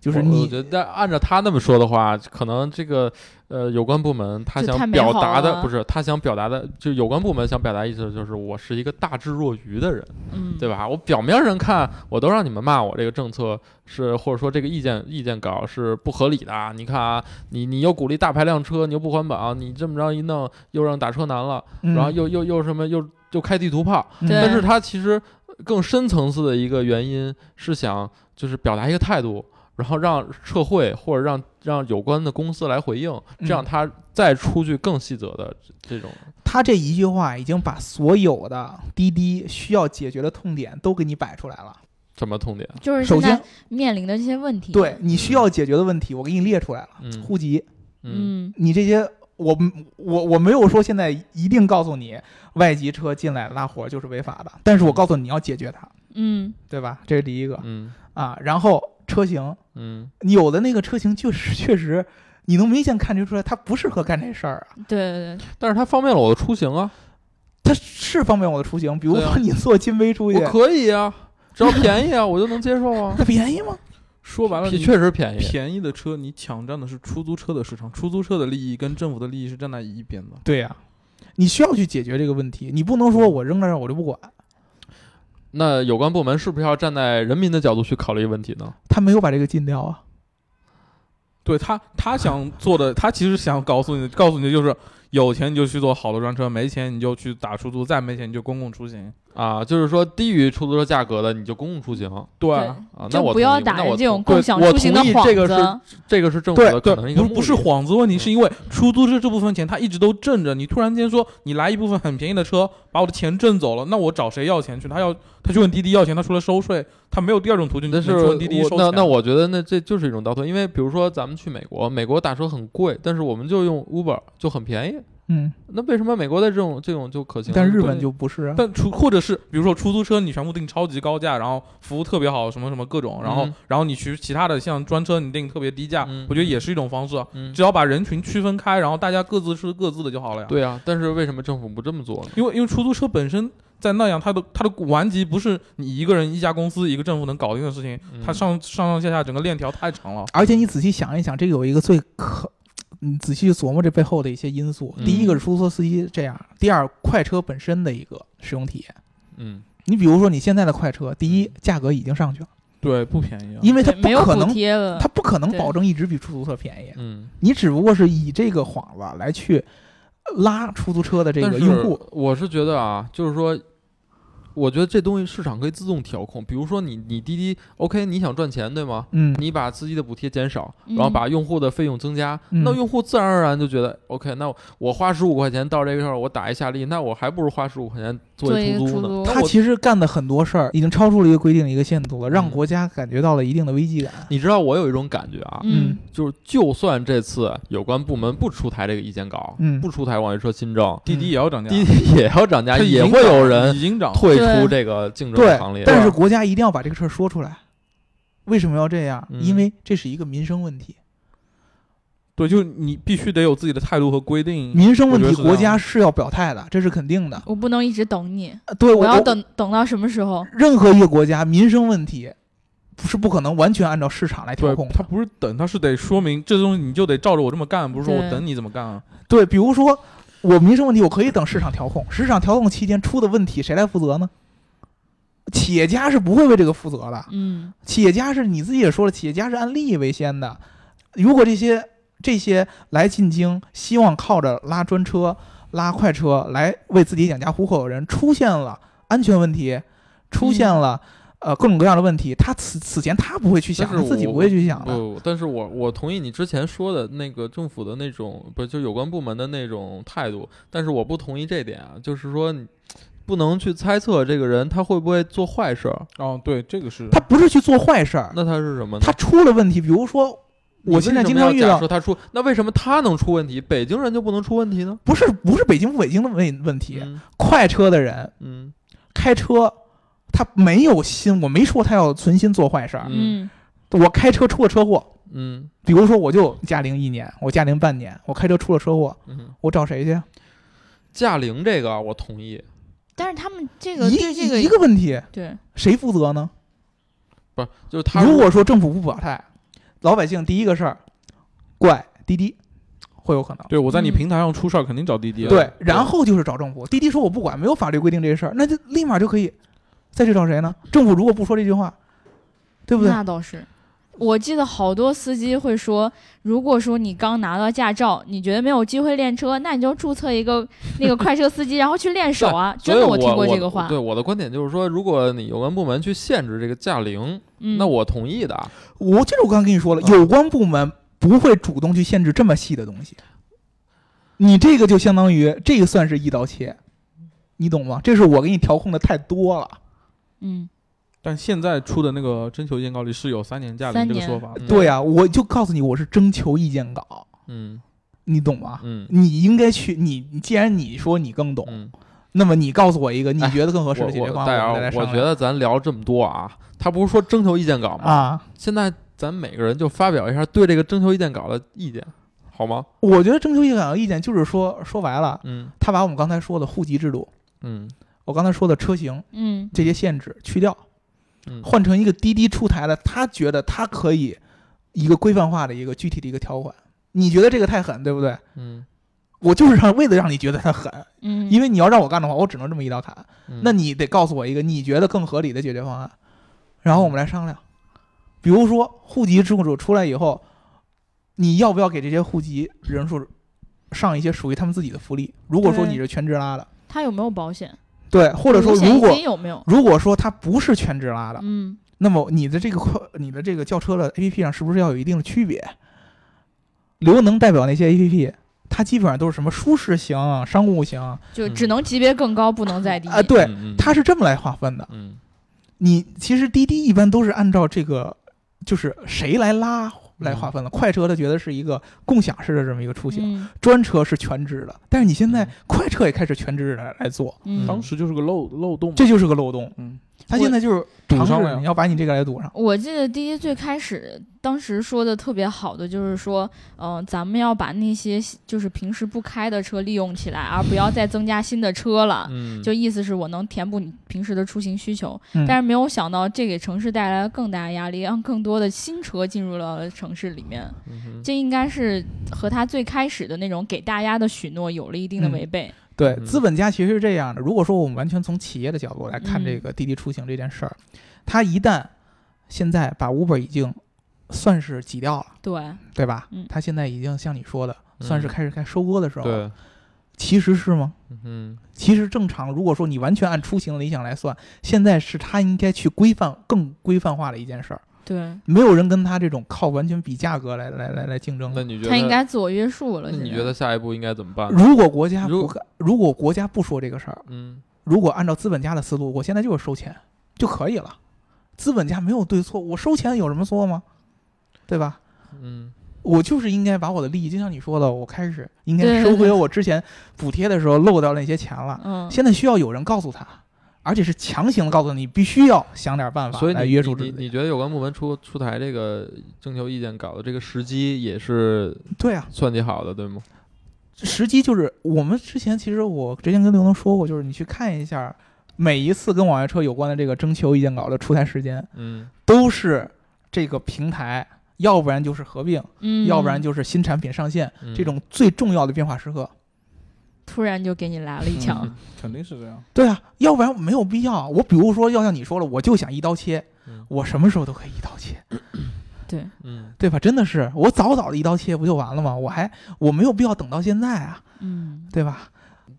就是你，我觉得按照他那么说的话，可能这个呃有关部门他想表达的不是他想表达的，就有关部门想表达意思就是我是一个大智若愚的人，嗯，对吧？我表面上看我都让你们骂我这个政策是或者说这个意见意见稿是不合理的。你看啊，你你又鼓励大排量车，你又不环保，你这么着一弄又让打车难了，然后又又又什么又又开地图炮，但是他其实更深层次的一个原因是想就是表达一个态度。然后让撤会或者让让有关的公司来回应，这样他再出具更细则的这种。他这一句话已经把所有的滴滴需要解决的痛点都给你摆出来了。什么痛点？就是首先面临的这些问题。对你需要解决的问题，我给你列出来了。嗯，户籍。嗯，你这些，我我我没有说现在一定告诉你外籍车进来拉活就是违法的，但是我告诉你要解决它。嗯，对吧？这是第一个。嗯啊，然后车型，嗯，有的那个车型就是 确实，你能明显看出出来，它不适合干这事儿啊。对对对，但是它方便了我的出行啊。它是方便我的出行，比如说你坐金杯出去，我可以啊。只要便宜啊，我就能接受啊。它便宜吗？说白了，确实便宜。便宜的车，你抢占的是出租车的市场，出租车的利益跟政府的利益是站在一边的。对呀，你需要去解决这个问题，你不能说我扔在这儿我就不管。那有关部门是不是要站在人民的角度去考虑问题呢？他没有把这个禁掉啊。对他，他想做的，他其实想告诉你，告诉你的就是。有钱你就去坐好的专车，没钱你就去打出租，再没钱你就公共出行啊，就是说低于出租车价格的你就公共出行。对啊，那我不要打着这种共享出行的幌子。这个是这个是政府的可能一个不不是幌子问题，是因为出租车这部分钱他一直都挣着，你突然间说你来一部分很便宜的车把我的钱挣走了，那我找谁要钱去？他要他去问滴滴要钱，他除了收税，他没有第二种途径。但是问滴滴收那那我觉得那这就是一种倒退，因为比如说咱们去美国，美国打车很贵，但是我们就用 Uber 就很便宜。嗯，那为什么美国的这种这种就可行？但日本就不是啊。但出或者是比如说出租车，你全部定超级高价，然后服务特别好，什么什么各种，然后然后你去其他的像专车，你定特别低价，我觉得也是一种方式。只要把人群区分开，然后大家各自吃各自的就好了呀。对啊，但是为什么政府不这么做呢？因为因为出租车本身在那样，它的它的顽疾不是你一个人一家公司一个政府能搞定的事情，它上上上下下整个链条太长了。而且你仔细想一想，这个有一个最可。你仔细琢磨这背后的一些因素，第一个是出租车司机这样，第二快车本身的一个使用体验。嗯，你比如说你现在的快车，第一价格已经上去了，对，不便宜，因为它不可能，它不可能保证一直比出租车便宜。嗯，你只不过是以这个幌子来去拉出租车的这个用户。我是觉得啊，就是说。我觉得这东西市场可以自动调控，比如说你你滴滴，OK，你想赚钱对吗？嗯，你把司机的补贴减少，然后把用户的费用增加，那用户自然而然就觉得 OK，那我花十五块钱到这个地儿，我打一下力，那我还不如花十五块钱做一出租呢。他其实干的很多事儿已经超出了一个规定一个限度了，让国家感觉到了一定的危机感。你知道我有一种感觉啊，嗯，就是就算这次有关部门不出台这个意见稿，嗯，不出台网约车新政，滴滴也要涨价，滴滴也要涨价，也会有人已经涨退。出这个竞争行列，但是国家一定要把这个事儿说出来。为什么要这样？嗯、因为这是一个民生问题。对，就你必须得有自己的态度和规定。民生问题，国家是要表态的，这是肯定的。我不能一直等你。对，我要等等到什么时候？任何一个国家民生问题，不是不可能完全按照市场来调控。他不是等，他是得说明这东西你就得照着我这么干，不是说我等你怎么干啊？对，比如说。我民生问题我可以等市场调控，市场调控期间出的问题谁来负责呢？企业家是不会为这个负责的。嗯，企业家是你自己也说了，企业家是按利益为先的。如果这些这些来进京希望靠着拉专车、拉快车来为自己养家糊口的人出现了安全问题，出现了。呃，各种各样的问题，他此此前他不会去想，他自己不会去想的。不，但是我我同意你之前说的那个政府的那种，不就有关部门的那种态度，但是我不同意这点啊，就是说你不能去猜测这个人他会不会做坏事儿。哦，对，这个是他不是去做坏事儿，那他是什么呢？他出了问题，比如说我现在经常遇到说他出，那为什么他能出问题，北京人就不能出问题呢？不是，不是北京不北京的问问题，快车的人，嗯，开车。他没有心，我没说他要存心做坏事儿。嗯，我开车出了车祸，嗯，比如说我就驾龄一年，我驾龄半年，我开车出了车祸，嗯，我找谁去？驾龄这个我同意，但是他们这个对这个一个问题，对谁负责呢？不是，就是他如果说政府不表态，老百姓第一个事儿怪滴滴，会有可能。对我在你平台上出事儿，肯定找滴滴。对，然后就是找政府，滴滴说我不管，没有法律规定这些事儿，那就立马就可以。再去找谁呢？政府如果不说这句话，对不对？那倒是。我记得好多司机会说，如果说你刚拿到驾照，你觉得没有机会练车，那你就注册一个那个快车司机，然后去练手啊。真的，我听过这个话。对我的观点就是说，如果你有关部门去限制这个驾龄，那我同意的。我就是我刚刚跟你说了，有关部门不会主动去限制这么细的东西。你这个就相当于这个算是一刀切，你懂吗？这是我给你调控的太多了。嗯。但现在出的那个征求意见稿里是有三年假的这个说法。对呀，我就告诉你，我是征求意见稿。嗯，你懂吗？嗯，你应该去。你既然你说你更懂，那么你告诉我一个你觉得更合适的解决方案。我觉得咱聊这么多啊，他不是说征求意见稿吗？啊，现在咱每个人就发表一下对这个征求意见稿的意见，好吗？我觉得征求意见稿的意见就是说，说白了，嗯，他把我们刚才说的户籍制度，嗯，我刚才说的车型，嗯，这些限制去掉。换成一个滴滴出台的，他觉得他可以一个规范化的一个具体的一个条款，你觉得这个太狠，对不对？嗯，我就是让为了让你觉得他狠，嗯，因为你要让我干的话，我只能这么一刀砍。那你得告诉我一个你觉得更合理的解决方案，然后我们来商量。比如说户籍制度出来以后，你要不要给这些户籍人数上一些属于他们自己的福利？如果说你是全职拉的，他有没有保险？对，或者说如果有有，如果说它不是全职拉的，嗯，那么你的这个快，你的这个轿车的 A P P 上是不是要有一定的区别？刘能代表那些 A P P，它基本上都是什么舒适型、商务型，就只能级别更高，不能再低啊。对，它是这么来划分的。嗯，你其实滴滴一般都是按照这个，就是谁来拉。来划分了，快车他觉得是一个共享式的这么一个出行，专车是全职的，但是你现在快车也开始全职来来做，当时就是个漏漏洞，这就是个漏洞，嗯。他现在就是堵上了，你要把你这个来堵上。我记得第一最开始当时说的特别好的就是说，嗯，咱们要把那些就是平时不开的车利用起来，而不要再增加新的车了。嗯，就意思是我能填补你平时的出行需求。但是没有想到，这给城市带来了更大压力，让更多的新车进入了城市里面。这应该是和他最开始的那种给大家的许诺有了一定的违背。对，资本家其实是这样的。如果说我们完全从企业的角度来看这个滴滴出行这件事儿，他一旦现在把 Uber 已经算是挤掉了，对对吧？嗯，他现在已经像你说的，算是开始开收割的时候。对，其实是吗？嗯，其实正常。如果说你完全按出行的理想来算，现在是他应该去规范更规范化的一件事儿。对，没有人跟他这种靠完全比价格来来来来竞争。那你觉得他应该自我约束了？那你觉得下一步应该怎么办？如果国家不如果国家不说这个事儿，嗯，如果按照资本家的思路，我现在就是收钱就可以了。资本家没有对错，我收钱有什么错吗？对吧？嗯，我就是应该把我的利益，就像你说的，我开始应该收回我之前补贴的时候漏掉那些钱了。嗯，现在需要有人告诉他。而且是强行告诉你，必须要想点办法来约束你。你觉得有关部门出出台这个征求意见稿的这个时机也是对啊，算计好的，对吗？时机就是我们之前其实我之前跟刘能说过，就是你去看一下每一次跟网约车有关的这个征求意见稿的出台时间，嗯，都是这个平台，要不然就是合并，嗯，要不然就是新产品上线这种最重要的变化时刻。突然就给你来了一枪，肯定是这样。对啊，要不然没有必要。我比如说，要像你说了，我就想一刀切，我什么时候都可以一刀切。对，嗯，对吧？真的是，我早早的一刀切不就完了吗？我还我没有必要等到现在啊，嗯，对吧？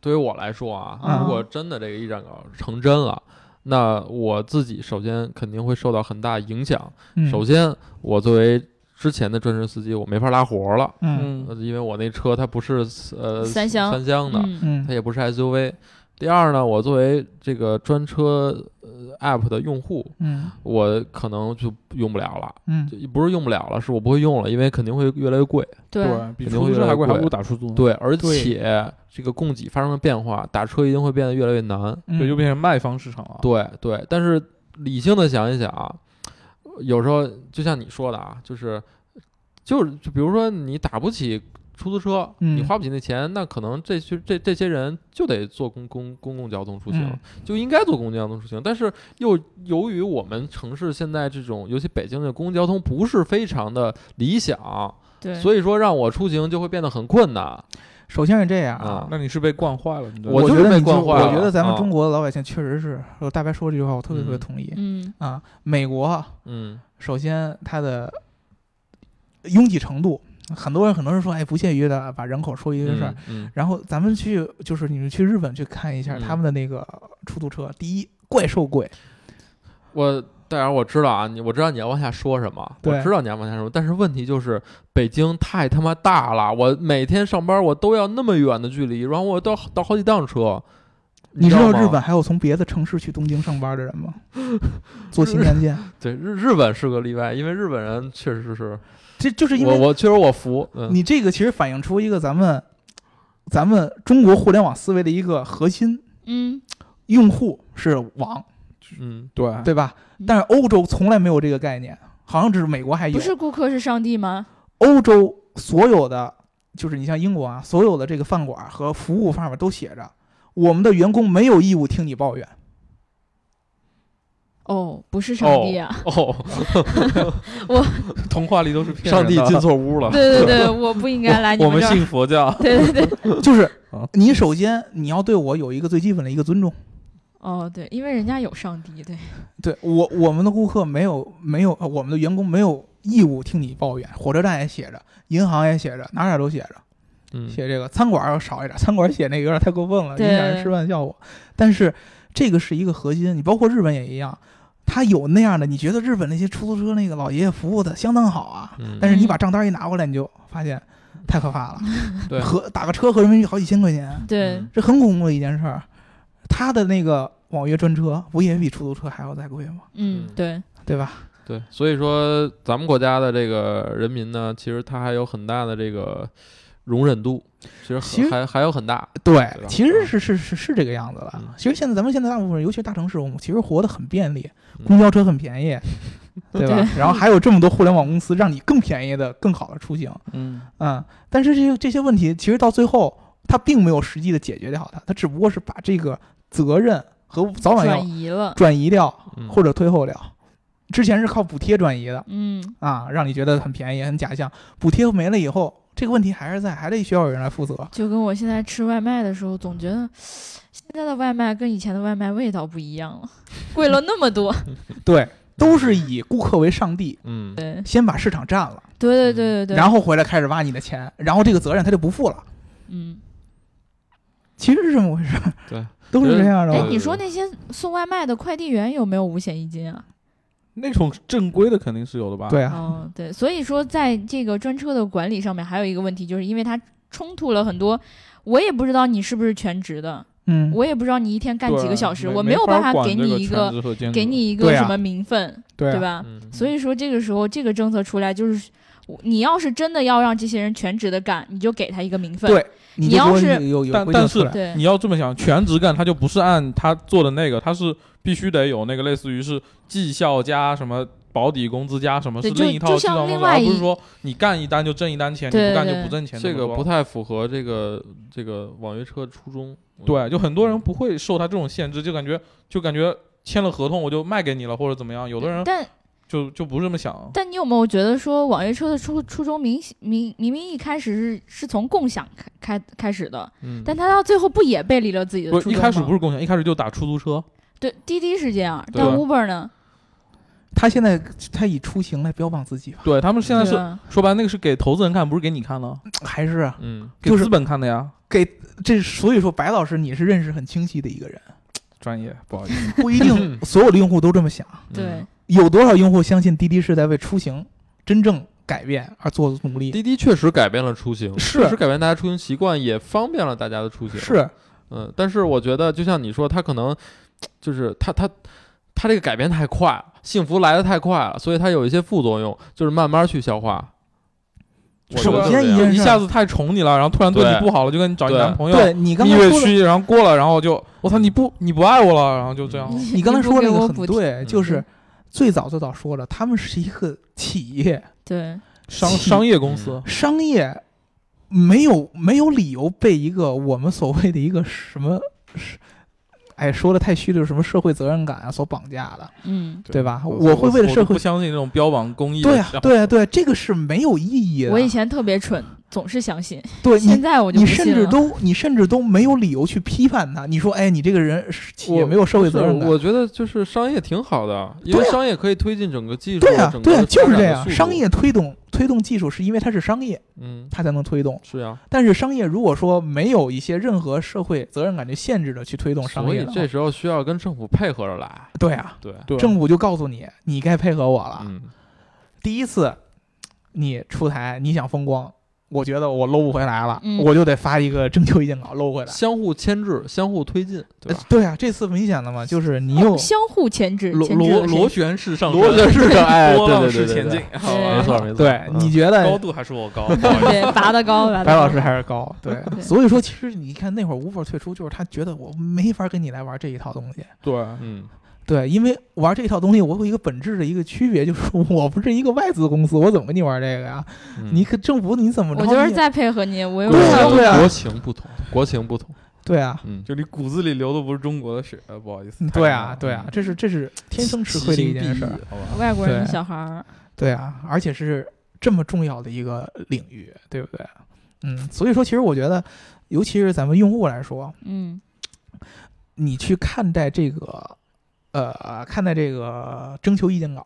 对于我来说啊，如果真的这个一战稿成真了，那我自己首先肯定会受到很大影响。首先，我作为之前的专车司机，我没法拉活了，嗯，因为我那车它不是呃三厢。三厢的，嗯，它也不是 SUV。第二呢，我作为这个专车呃 App 的用户，嗯，我可能就用不了了，嗯，不是用不了了，是我不会用了，因为肯定会越来越贵，对，比出租车还贵，还不如打出租。对，而且这个供给发生了变化，打车一定会变得越来越难，对，就变成卖方市场了。对对，但是理性的想一想。有时候就像你说的啊，就是，就是就比如说你打不起出租车，你花不起那钱，那可能这些这这些人就得坐公公公共交通出行，就应该坐公共交通出行。但是又由于我们城市现在这种，尤其北京的公共交通不是非常的理想，对，所以说让我出行就会变得很困难。首先是这样啊，那你是被惯坏了。我觉得被惯坏了。我觉得咱们中国的老百姓确实是，我大白说这句话，我特别特别同意。嗯啊，美国，嗯，首先它的拥挤程度。很多人很多人说，哎，不屑于的把人口说一个事儿。然后咱们去，就是你们去日本去看一下他们的那个出租车，第一怪兽贵。我戴然我知道啊，你我知道你要往下说什么，我知道你要往下说，但是问题就是北京太他妈大了，我每天上班我都要那么远的距离，然后我倒倒好几趟车。你知道日本还有从别的城市去东京上班的人吗？坐新干线？对，日日本是个例外，因为日本人确实是。这就是因为我我确实我服你这个，其实反映出一个咱们咱们中国互联网思维的一个核心。嗯，用户是网，嗯，对对吧？但是欧洲从来没有这个概念，好像只是美国还有。不是顾客是上帝吗？欧洲所有的就是你像英国啊，所有的这个饭馆和服务方面都写着，我们的员工没有义务听你抱怨。哦，不是上帝啊！哦，我童话里都是上帝进错屋了。对对对，我不应该来 你们我们信佛教。对对对，就是你首先你要对我有一个最基本的一个尊重。哦，对，因为人家有上帝。对，对我我们的顾客没有没有，我们的员工没有义务听你抱怨。火车站也写着，银行也写着，哪哪都写着，写这个餐馆要少一点，餐馆写那个有点太过分了，影响人吃饭效果。但是这个是一个核心，你包括日本也一样。他有那样的，你觉得日本那些出租车那个老爷爷服务的相当好啊？但是你把账单一拿过来，你就发现太可怕了。对，和打个车合人民币好几千块钱。对，这很恐怖的一件事儿。他的那个网约专车不也比出租车还要再贵吗？嗯，对，对吧？对，所以说咱们国家的这个人民呢，其实他还有很大的这个。容忍度其实还还有很大，对，其实是是是是这个样子的。其实现在咱们现在大部分人，尤其是大城市，我们其实活得很便利，公交车很便宜，对吧？然后还有这么多互联网公司，让你更便宜的、更好的出行。嗯嗯，但是这些这些问题，其实到最后，它并没有实际的解决掉它，它只不过是把这个责任和早晚要转移了，转移掉或者推后了。之前是靠补贴转移的，嗯啊，让你觉得很便宜、很假象。补贴没了以后。这个问题还是在，还得需要有人来负责。就跟我现在吃外卖的时候，总觉得 现在的外卖跟以前的外卖味道不一样了，贵了那么多。对，都是以顾客为上帝。嗯，对，先把市场占了。对对对对对。然后回来开始挖你的钱，然后这个责任他就不负了。嗯，其实是这么回事。对，都是这样的。哎，你说那些送外卖的快递员有没有五险一金啊？那种正规的肯定是有的吧？对啊，嗯，对，所以说在这个专车的管理上面还有一个问题，就是因为它冲突了很多，我也不知道你是不是全职的，嗯，我也不知道你一天干几个小时，我没有办法给你一个给你一个什么名分，对吧？所以说这个时候这个政策出来，就是你要是真的要让这些人全职的干，你就给他一个名分，对，你要是但但是你要这么想，全职干他就不是按他做的那个，他是必须得有那个类似于是绩效加什么。保底工资加什么是另一套计算方式，而不是说你干一单就挣一单钱，你不干就不挣钱。这个不太符合这个这个网约车初衷。对，就很多人不会受他这种限制，就感觉就感觉签了合同我就卖给你了或者怎么样。有的人但就就不是这么想。但你有没有觉得说网约车的初初衷明明明明一开始是是从共享开开开始的，嗯，但他到最后不也背离了自己的初衷一开始不是共享，一开始就打出租车。对，滴滴是这样，但 Uber 呢？他现在他以出行来标榜自己吧？对他们现在是说白，那个是给投资人看，不是给你看的，还是啊？嗯，给资本看的呀。给这所以说，白老师你是认识很清晰的一个人，专业不好意思，不一定 所有的用户都这么想。对，有多少用户相信滴滴是在为出行真正改变而做努力？滴滴确实改变了出行，确实改变大家出行习惯，也方便了大家的出行。是，嗯，但是我觉得，就像你说，他可能就是他他。他这个改变太快了，幸福来的太快了，所以他有一些副作用，就是慢慢去消化。首先一一下子太宠你了，然后突然对你不好了，就跟你找你男朋友，对你蜜月期，然后过了，然后就我操，你不你不爱我了，然后就这样。你刚才说那个很对，就是最早最早说了，他们是一个企业，对商商业公司，商业没有没有理由被一个我们所谓的一个什么。哎，说的太虚的是什么社会责任感啊，所绑架的，嗯，对吧？我会为了社会不相信这种标榜公益。对啊，对啊，对，这个是没有意义的。我以前特别蠢，总是相信。对，现在我就你甚至都你甚至都没有理由去批判他。你说，哎，你这个人企业没有社会责任感。我觉得就是商业挺好的，因为商业可以推进整个技术。对啊，对啊，就是这样。商业推动推动技术是因为它是商业，嗯，它才能推动。是啊，但是商业如果说没有一些任何社会责任感去限制的去推动商业，所以这时候需要跟政府配合着来。对啊，对，政府就告诉你，你该配合我了。嗯，第一次你出台，你想风光。我觉得我搂不回来了，我就得发一个征求意见稿搂回来，相互牵制，相互推进，对吧？对啊，这次明显的嘛，就是你又相互牵制，螺螺螺旋式上升，螺旋式上，哎，波浪式前进，没错没错。对，你觉得高度还是我高？对，拔得高，白老师还是高。对，所以说其实你看那会儿无法退出，就是他觉得我没法跟你来玩这一套东西。对，嗯。对，因为玩这套东西，我有一个本质的一个区别，就是我不是一个外资公司，我怎么跟你玩这个呀？你可政府你怎么着？我就是再配合你，我又对啊，国情不同，国情不同。对啊，嗯，就你骨子里流的不是中国的血，不好意思。对啊，对啊，这是这是天生吃亏的一件事，好吧？外国人小孩儿。对啊，而且是这么重要的一个领域，对不对？嗯，所以说，其实我觉得，尤其是咱们用户来说，嗯，你去看待这个。呃，看待这个征求意见稿，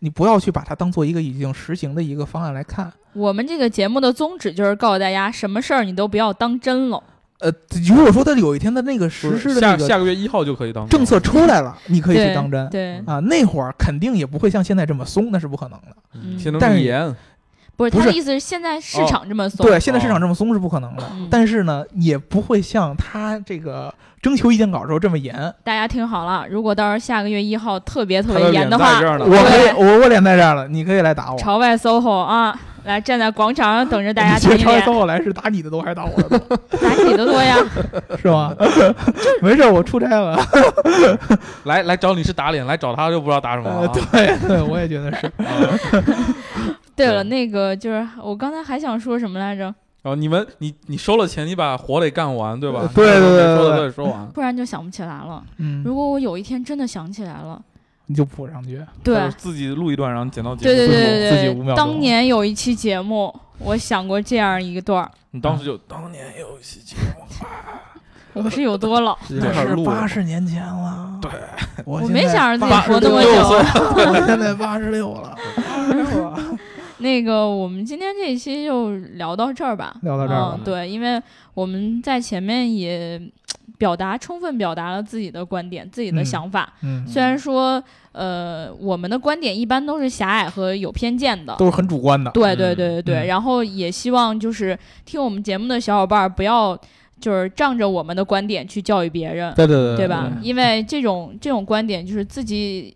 你不要去把它当做一个已经实行的一个方案来看。我们这个节目的宗旨就是告诉大家，什么事儿你都不要当真了。呃，如果说他有一天的那个实施的下下个月一号就可以当政策出来了，你可以去当真。对啊，那会儿肯定也不会像现在这么松，那是不可能的。嗯，但是严。不是他的意思是现在市场这么松，对，现在市场这么松是不可能的。但是呢，也不会像他这个征求意见稿时候这么严。大家听好了，如果到时候下个月一号特别特别严的话，我可以，我我脸在这儿了，你可以来打我。朝外 SOHO 啊，来站在广场上等着大家打朝外 SOHO 来是打你的多还是打我的多？打你的多呀，是吗？没事，我出差了。来来找你是打脸，来找他就不知道打什么了。对对，我也觉得是。对了，那个就是我刚才还想说什么来着？哦，你们，你你收了钱，你把活得干完，对吧？对对对，说的对，说完，不然就想不起来了。嗯，如果我有一天真的想起来了，你就补上去。对，自己录一段，然后剪到节目。对对对对对对。当年有一期节目，我想过这样一个段儿。你当时就当年有一期节目，我是有多老？那是八十年前了。对，我没想着自己活那么久。我现在八十六了。那个，我们今天这一期就聊到这儿吧。聊到这儿，对，因为我们在前面也表达充分表达了自己的观点、自己的想法。嗯，虽然说，呃，我们的观点一般都是狭隘和有偏见的，都是很主观的。对对对对对。然后也希望就是听我们节目的小伙伴不要就是仗着我们的观点去教育别人。对对对，对吧？因为这种这种观点就是自己。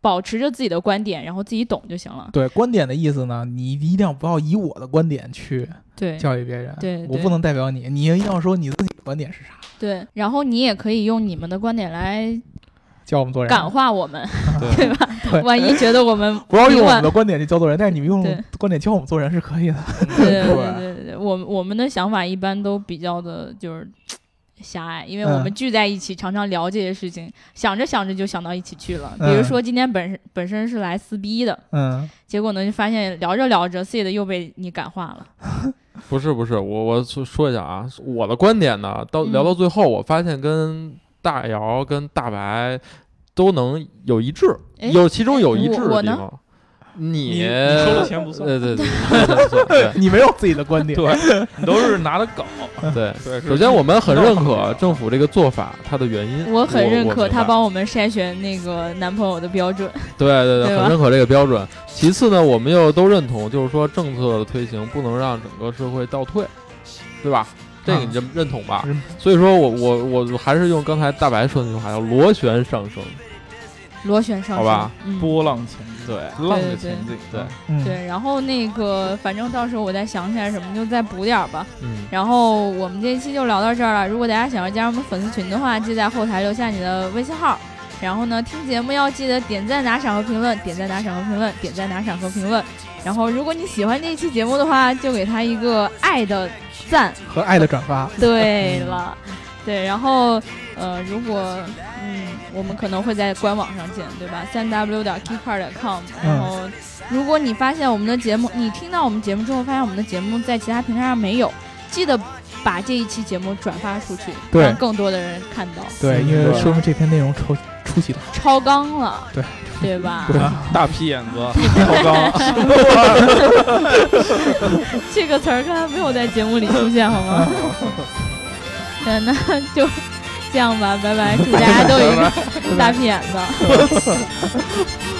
保持着自己的观点，然后自己懂就行了。对观点的意思呢，你一定要不要以我的观点去教育别人。对，我不能代表你，你一定要说你自己的观点是啥。对，然后你也可以用你们的观点来教我们做人，感化我们，对吧？万一觉得我们 不要用我们的观点去教做人，但是你们用观点教我们做人是可以的。对对对对，我我们的想法一般都比较的，就是。狭隘，因为我们聚在一起，常常聊这些事情，想着想着就想到一起去了。比如说今天本身本身是来撕逼的，嗯，结果呢就发现聊着聊着，C 的又被你感化了。不是不是，我我说一下啊，我的观点呢，到聊到最后，我发现跟大姚跟大白都能有一致，有其中有一致的地方。你收的钱不算，对对 对，你没有自己的观点，对你都是拿的稿，对对。首先，我们很认可政府这个做法，它的原因。我很认可他帮我们筛选那个男朋友的标准。对对对，很认可这个标准。其次呢，我们又都认同，就是说政策的推行不能让整个社会倒退，对吧？这个你认认同吧？所以说我我我还是用刚才大白说的那句话，叫螺旋上升。螺旋上升，好吧，波浪前进，对，浪的前进，对，对，然后那个，反正到时候我再想起来什么，就再补点吧。嗯，然后我们这一期就聊到这儿了。如果大家想要加入我们粉丝群的话，记在后台留下你的微信号。然后呢，听节目要记得点赞、打赏和评论，点赞、打赏和评论，点赞、打赏和评论。然后，如果你喜欢这一期节目的话，就给他一个爱的赞 和爱的转发。对了，对，然后呃，如果。嗯，我们可能会在官网上见，对吧？三 w 点 keycar 点 com。然后，如果你发现我们的节目，你听到我们节目之后，发现我们的节目在其他平台上没有，记得把这一期节目转发出去，让更多的人看到。对，因为说明这篇内容超出出息的，超纲了，对对吧？对，大屁眼子，超纲，这个词儿刚才没有在节目里出现，好吗？对，那就这样吧，拜拜，祝大家都有一个大屁眼子。